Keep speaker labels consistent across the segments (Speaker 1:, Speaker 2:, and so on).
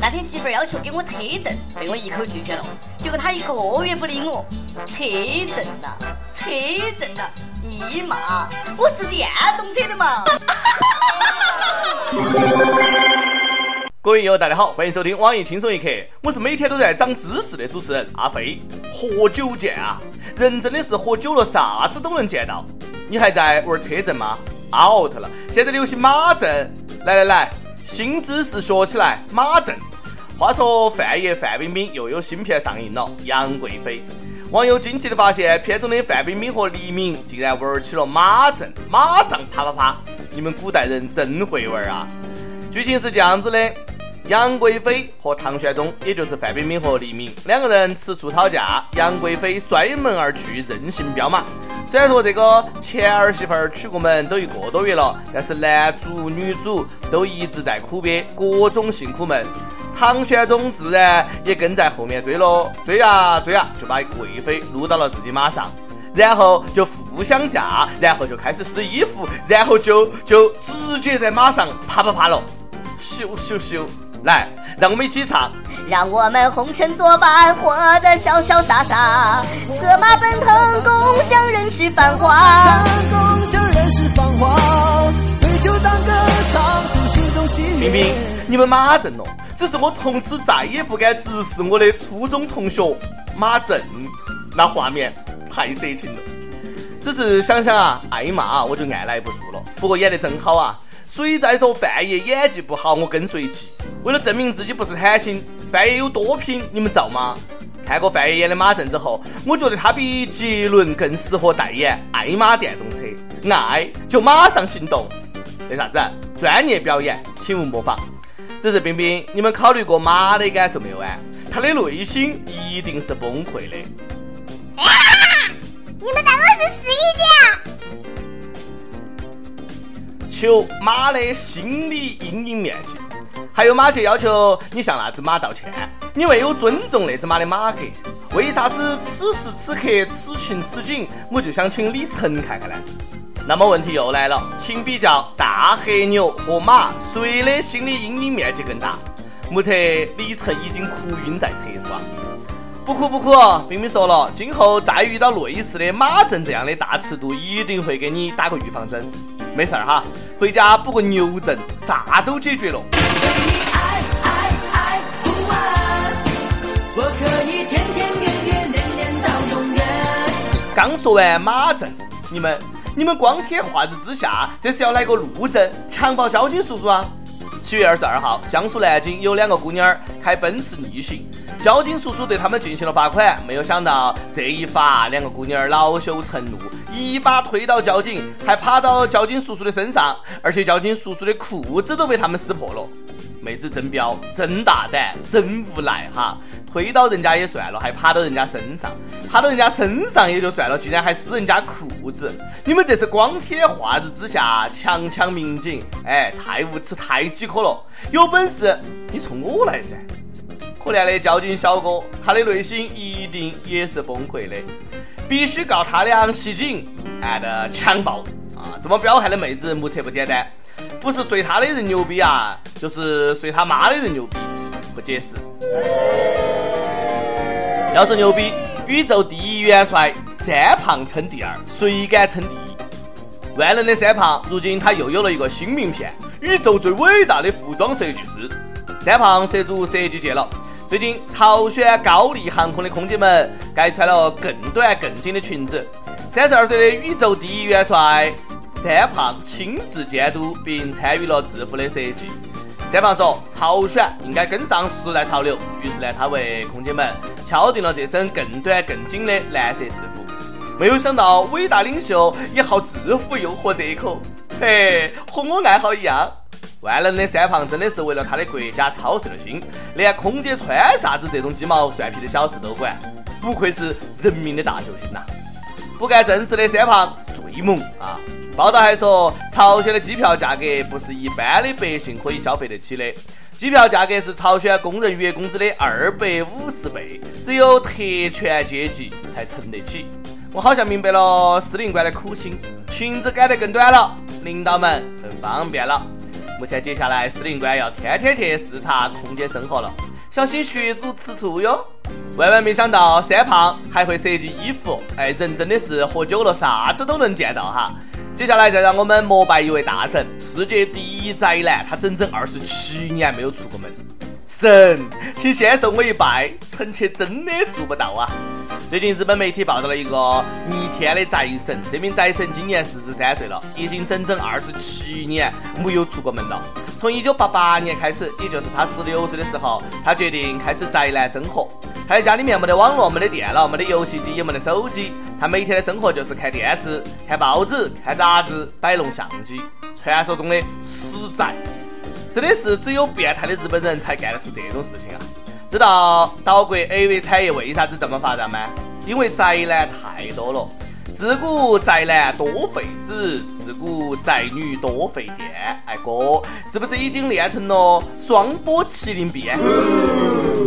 Speaker 1: 那天媳妇儿要求给我车证，被我一口拒绝了。结果他一个月不理我，车证呐，车证呐，尼玛，我是电动车的嘛！
Speaker 2: 各位友，大家好，欢迎收听网易轻松一刻，我是每天都在长知识的主持人阿飞。喝酒见啊，人真的是喝酒了，啥子都能见到。你还在玩车证吗？out 了，现在流行马证。来来来。新知识学起来，马正。话说范爷范冰冰又有新片上映了，《杨贵妃》。网友惊奇的发现，片中的范冰冰和黎明竟然玩起了马正，马上啪啪啪！你们古代人真会玩啊！剧情是这样子的。杨贵妃和唐玄宗，也就是范冰冰和黎明两个人吃醋吵架，杨贵妃摔门而去，任性飙马。虽然说这个前儿媳妇儿娶过门都一个多月了，但是男主女主都一直在苦憋，各种性苦闷。唐玄宗自然也跟在后面追喽，追啊追啊，就把贵妃撸到了自己马上，然后就互相嫁，然后就开始撕衣服，然后就就直接在马上啪啪啪了，咻咻咻。来，让我们一起唱。
Speaker 1: 让我们红尘作伴，活得潇潇洒洒，策马奔腾，共享人世繁华。
Speaker 2: 共享人世繁华，对酒当歌，唱出心中喜悦。明明你们马正了，只是我从此再也不敢直视我的初中同学马正，那画面太色情了。只是想想啊，挨骂我就按耐不住了。不过演得真好啊。谁在说范爷演技不好？我跟随气。为了证明自己不是贪心，范爷有多拼，你们造吗？看过范爷演的马震之后，我觉得他比杰伦更适合代言爱玛电动车。爱就马上行动。那啥子？专业表演，请勿模仿。只是冰冰，你们考虑过马的感受没有啊？他的内心一定是崩溃的。
Speaker 1: 你们当我是司仪的？
Speaker 2: 求马的心理阴影面积，还有马些要求你向那只马道歉，你没有尊重那只马的马格。为啥子此时此刻此情此景，我就想请李晨看看呢？那么问题又来了，请比较大黑牛和马，谁的心理阴影面积更大？目测李晨已经哭晕在厕所。不哭不哭，冰冰说了，今后再遇到类似的马震这样的大尺度，一定会给你打个预防针。没事儿哈，回家补个牛证，啥都解决了。刚说完马证，你们你们光天化日之下，这是要来个路证，强暴交警叔叔啊？七月二十二号，江苏南京有两个姑娘开奔驰逆行，交警叔叔对他们进行了罚款。没有想到这一罚，两个姑娘恼羞成怒，一把推倒交警，还爬到交警叔叔的身上，而且交警叔叔的裤子都被他们撕破了。妹子真彪，真大胆，真无赖哈！推倒人家也算了，还爬到人家身上，爬到人家身上也就算了，竟然还撕人家裤子！你们这是光天化日之下强抢民警，哎，太无耻，太饥渴了！有本事你冲我来噻！可怜的交警小哥，他的内心一定也是崩溃的，必须告他俩袭警，and 强暴啊！这么彪悍的妹子，目测不简单，不是随他的人牛逼啊，就是随他妈的人牛逼，不解释。要说牛逼，宇宙第一元帅三胖称第二，谁敢称第一？万能的三胖，如今他又有了一个新名片——宇宙最伟大的服装设计师。三胖涉足设计界了。最近，朝鲜高丽航空的空姐们该穿了更短更紧的裙子。三十二岁的宇宙第一元帅三胖亲自监督并参与了制服的设计。三胖说：“朝鲜应该跟上时代潮流。”于是呢，他为空姐们敲定了这身更短更紧的蓝色制服。没有想到，伟大领袖也好制服诱惑这一口，嘿，和我爱好一样。万能的三胖真的是为了他的国家操碎了心，连空姐穿啥子这种鸡毛蒜皮的小事都管。不愧是人民的大救星呐！不干正事的三胖最猛啊！报道还说，朝鲜的机票价格不是一般的百姓可以消费得起的，机票价格是朝鲜工人月工资的二百五十倍，只有特权阶级才撑得起。我好像明白了司令官的苦心，裙子改得更短了，领导们更方便了。目前接下来司令官要天天去视察空间生活了，小心学主吃醋哟。万万没想到三胖还会设计衣服，哎，人真的是喝酒了啥子都能见到哈。接下来再让我们膜拜一位大神，世界第一宅男，他整整二十七年没有出过门。神，请先送我一拜，臣妾真的做不到啊！最近日本媒体报道了一个逆天的宅神，这名宅神今年四十三岁了，已经整整二十七年没有出过门了。从一九八八年开始，也就是他十六岁的时候，他决定开始宅男生活。他在家里面没得网络，没得电脑，没得游戏机，也没得手机。他每天的生活就是看电视、看报纸、看杂志、摆弄相机，传说中的死宅。真的是只有变态的日本人才干得出这种事情啊！知道岛国 AV 产业为啥子这么发达吗？因为宅男太多了。自古宅男多废纸，自古宅女多费电。哎哥，是不是已经练成了双波麒麟臂？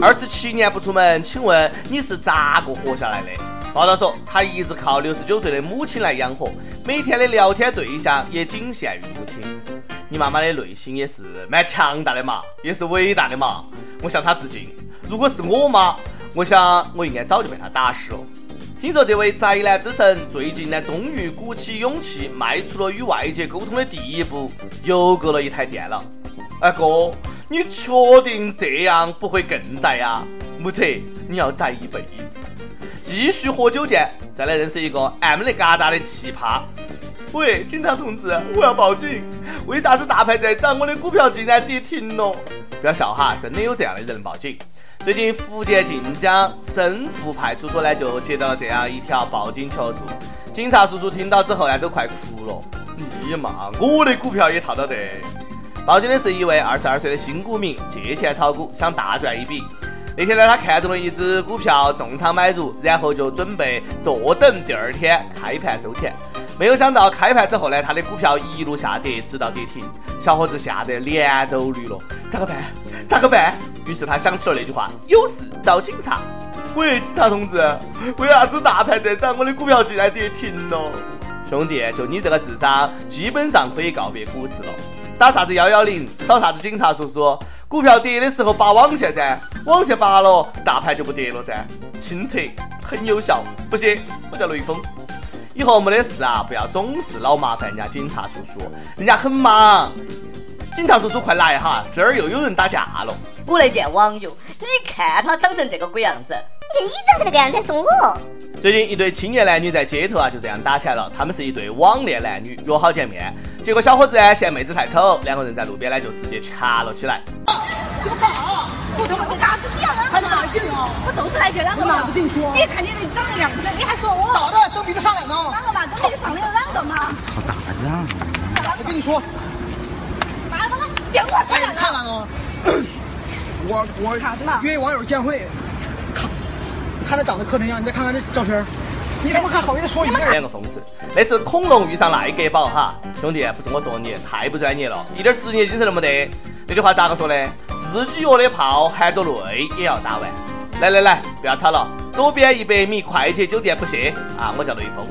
Speaker 2: 二十七年不出门，请问你是咋个活下来的？报道说，他一直靠六十九岁的母亲来养活，每天的聊天对象也仅限于母亲。你妈妈的内心也是蛮强大的嘛，也是伟大的嘛。我向她致敬。如果是我妈，我想我应该早就被她打死了。听说这位宅男之神最近呢，终于鼓起勇气迈出了与外界沟通的第一步，邮购了一台电脑。哎哥，你确定这样不会更宅呀？目测你要宅一辈子。继续喝酒见，再来认识一个 M 的嘎达的奇葩。喂，警察同志，我要报警！为啥子大盘在涨，我的股票竟然跌停了？不要笑哈，真的有这样的人报警。最近福建晋江深沪派出所呢就接到了这样一条报警求助，警察叔叔听到之后呢都快哭了。你妈，我的股票也套到的。报警的是一位二十二岁的新股民，借钱炒股想大赚一笔。那天呢，他看中了一只股票，重仓买入，然后就准备坐等第二天开盘收钱。没有想到开盘之后呢，他的股票一路下跌，直到跌停。小伙子吓得脸都绿了，咋个办？咋个办？于是他想起了那句话：有事找警察。喂，警察同志，为啥子大盘在涨，我的股票竟然跌停了？兄弟，就你这个智商，基本上可以告别股市了。打啥子幺幺零？找啥子警察叔叔？股票跌的时候拔网线噻，网线拔了，大盘就不跌了噻。清澈，很有效。不信，我叫雷锋。以后没得事啊，不要总是老麻烦人家警察叔叔，人家很忙。警察叔叔快来哈，这儿又有人打架了。
Speaker 1: 我来见网友，你看他长成这个鬼样子，
Speaker 3: 你看你长成这个样子还说我？
Speaker 2: 最近一对青年男女在街头啊就这样打起来了，他们是一对网恋男女，约好见面，结果小伙子呢嫌妹子太丑，两个人在路边呢就直接掐了起来。
Speaker 3: 有啊！我他妈你啥子你要让
Speaker 4: 他来劲啊！
Speaker 3: 我就是来接两个嘛！
Speaker 4: 你
Speaker 3: 看你这长的样子，你还说我？
Speaker 4: 咋的蹬鼻子上脸呢。
Speaker 3: 两个嘛，蹬鼻子上脸有两个嘛。
Speaker 5: 好打架！
Speaker 4: 我跟你说，
Speaker 3: 妈把他电话摔了。
Speaker 4: 看完了。我我约网友见会，看，看他长得磕碜样，你再看看这照片，你他妈还好意思说人家？
Speaker 2: 两个疯子，那是恐龙遇上赖格宝哈，兄弟，不是我说你，太不专业了，一点职业精神都没得。这句话咋个说呢？自己约的炮，含着泪也要打完。来来来，不要吵了。左边一百米，快捷酒店不谢啊！我叫雷锋。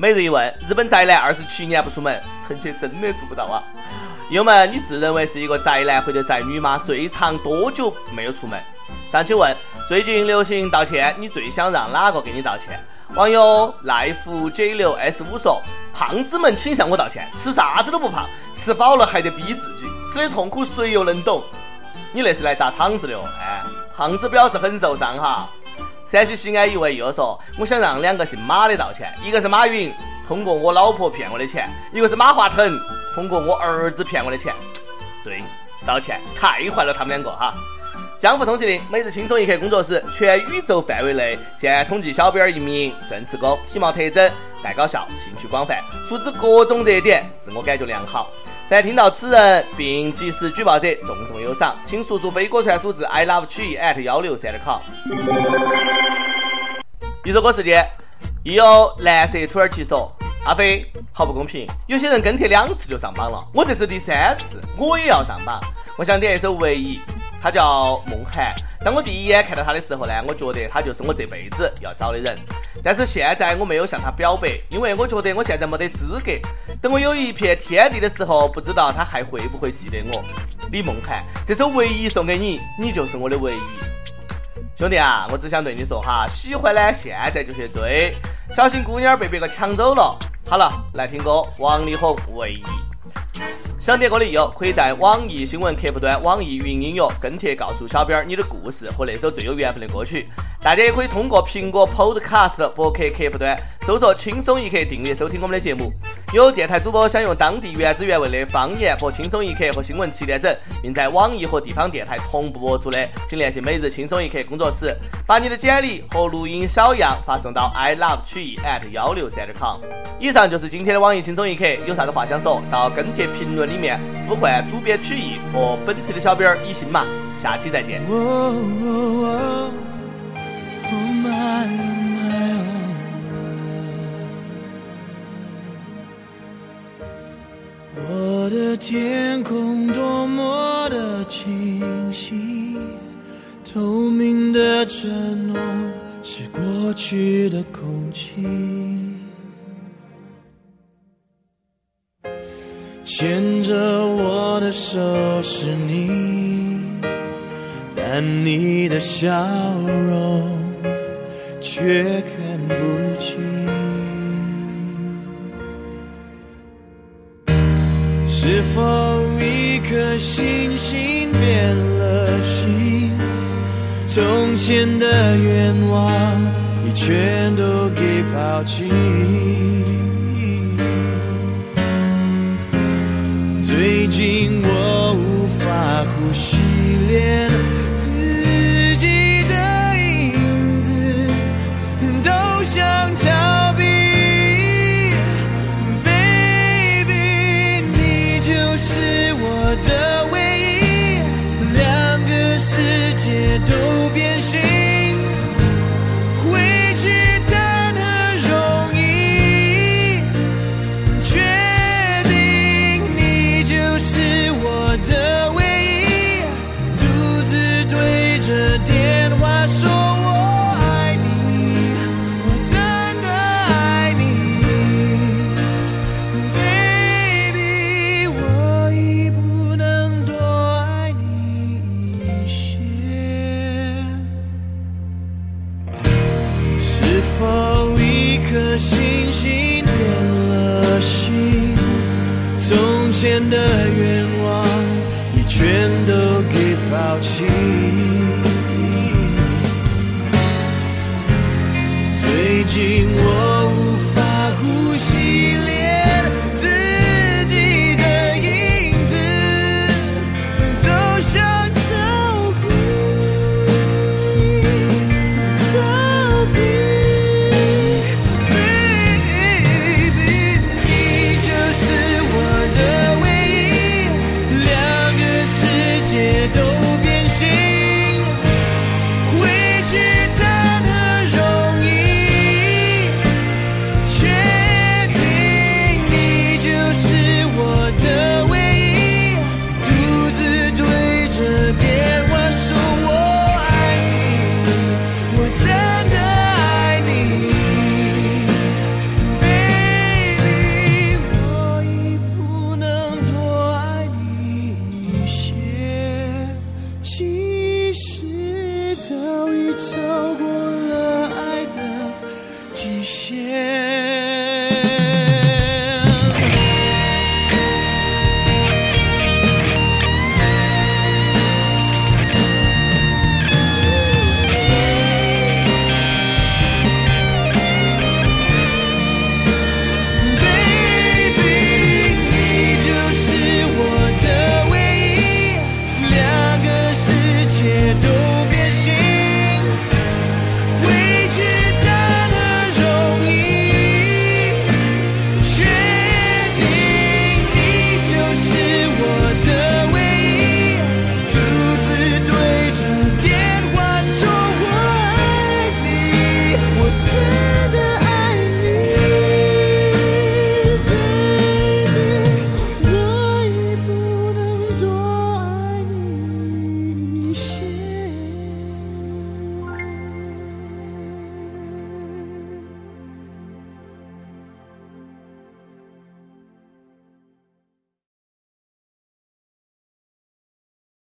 Speaker 2: 每日一问：日本宅男二十七年不出门，臣妾真的做不到啊！友们，你自认为是一个宅男或者宅女吗？最长多久没有出门？上期问：最近流行道歉，你最想让哪个给你道歉？网友赖福 J 六 S 五说：胖子们请向我道歉，吃啥子都不胖，吃饱了还得逼自己。吃的痛苦谁又能懂？你那是来砸场子的哦！哎，胖子表示很受伤哈。山西西安一位又说：“我想让两个姓马的道歉，一个是马云，通过我老婆骗我的钱；一个是马化腾，通过我儿子骗我的钱。”对，道歉太坏了他们两个哈。江湖通缉令，每日轻松一刻工作室，全宇宙范围内现统计小编一名，正式工，体貌特征带搞笑，兴趣广泛，熟知各种热点，自我感觉良好。凡听到此人并及时举报者，重重有赏，请速速飞鸽传书至 i love 曲艺 at 幺六三点 com。一首歌时间，亦有蓝色土耳其说：“阿飞，好不公平，有些人跟帖两次就上榜了，我这是第三次，我也要上榜。我想点一首《唯一》。”他叫梦涵。当我第一眼看到他的时候呢，我觉得他就是我这辈子要找的人。但是现在我没有向他表白，因为我觉得我现在没得资格。等我有一片天地的时候，不知道他还会不会记得我。李梦涵，这首《唯一》送给你，你就是我的唯一。兄弟啊，我只想对你说哈，喜欢呢，现在就去追，小心姑娘被别个抢走了。好了，来听歌，王力宏《唯一》。想点歌的友可以在网易新闻客户端、网易云音乐跟帖告诉小编你的故事和那首最有缘分的歌曲。大家也可以通过苹果 Podcast 博客客户端搜索“轻松一刻”订阅收听我们的节目。有电台主播想用当地原汁原味的方言播《轻松一刻》和新闻七点整，并在网易和地方电台同步播出的，请联系每日轻松一刻工作室，把你的简历和录音小样发送到 i love 曲艺 at 幺六三点 com。以上就是今天的网易轻松一刻，有啥子话想说到跟帖评论里面呼唤主编曲艺和本期的小编一心嘛，下期再见。
Speaker 5: 天空多么的清晰，透明的承诺是过去的空气，牵着我的手是你，但你的笑容却看不清。否一颗星星变了心？从前的愿望你全都给抛弃。最近我无法呼吸，前的愿望你全都给抛弃。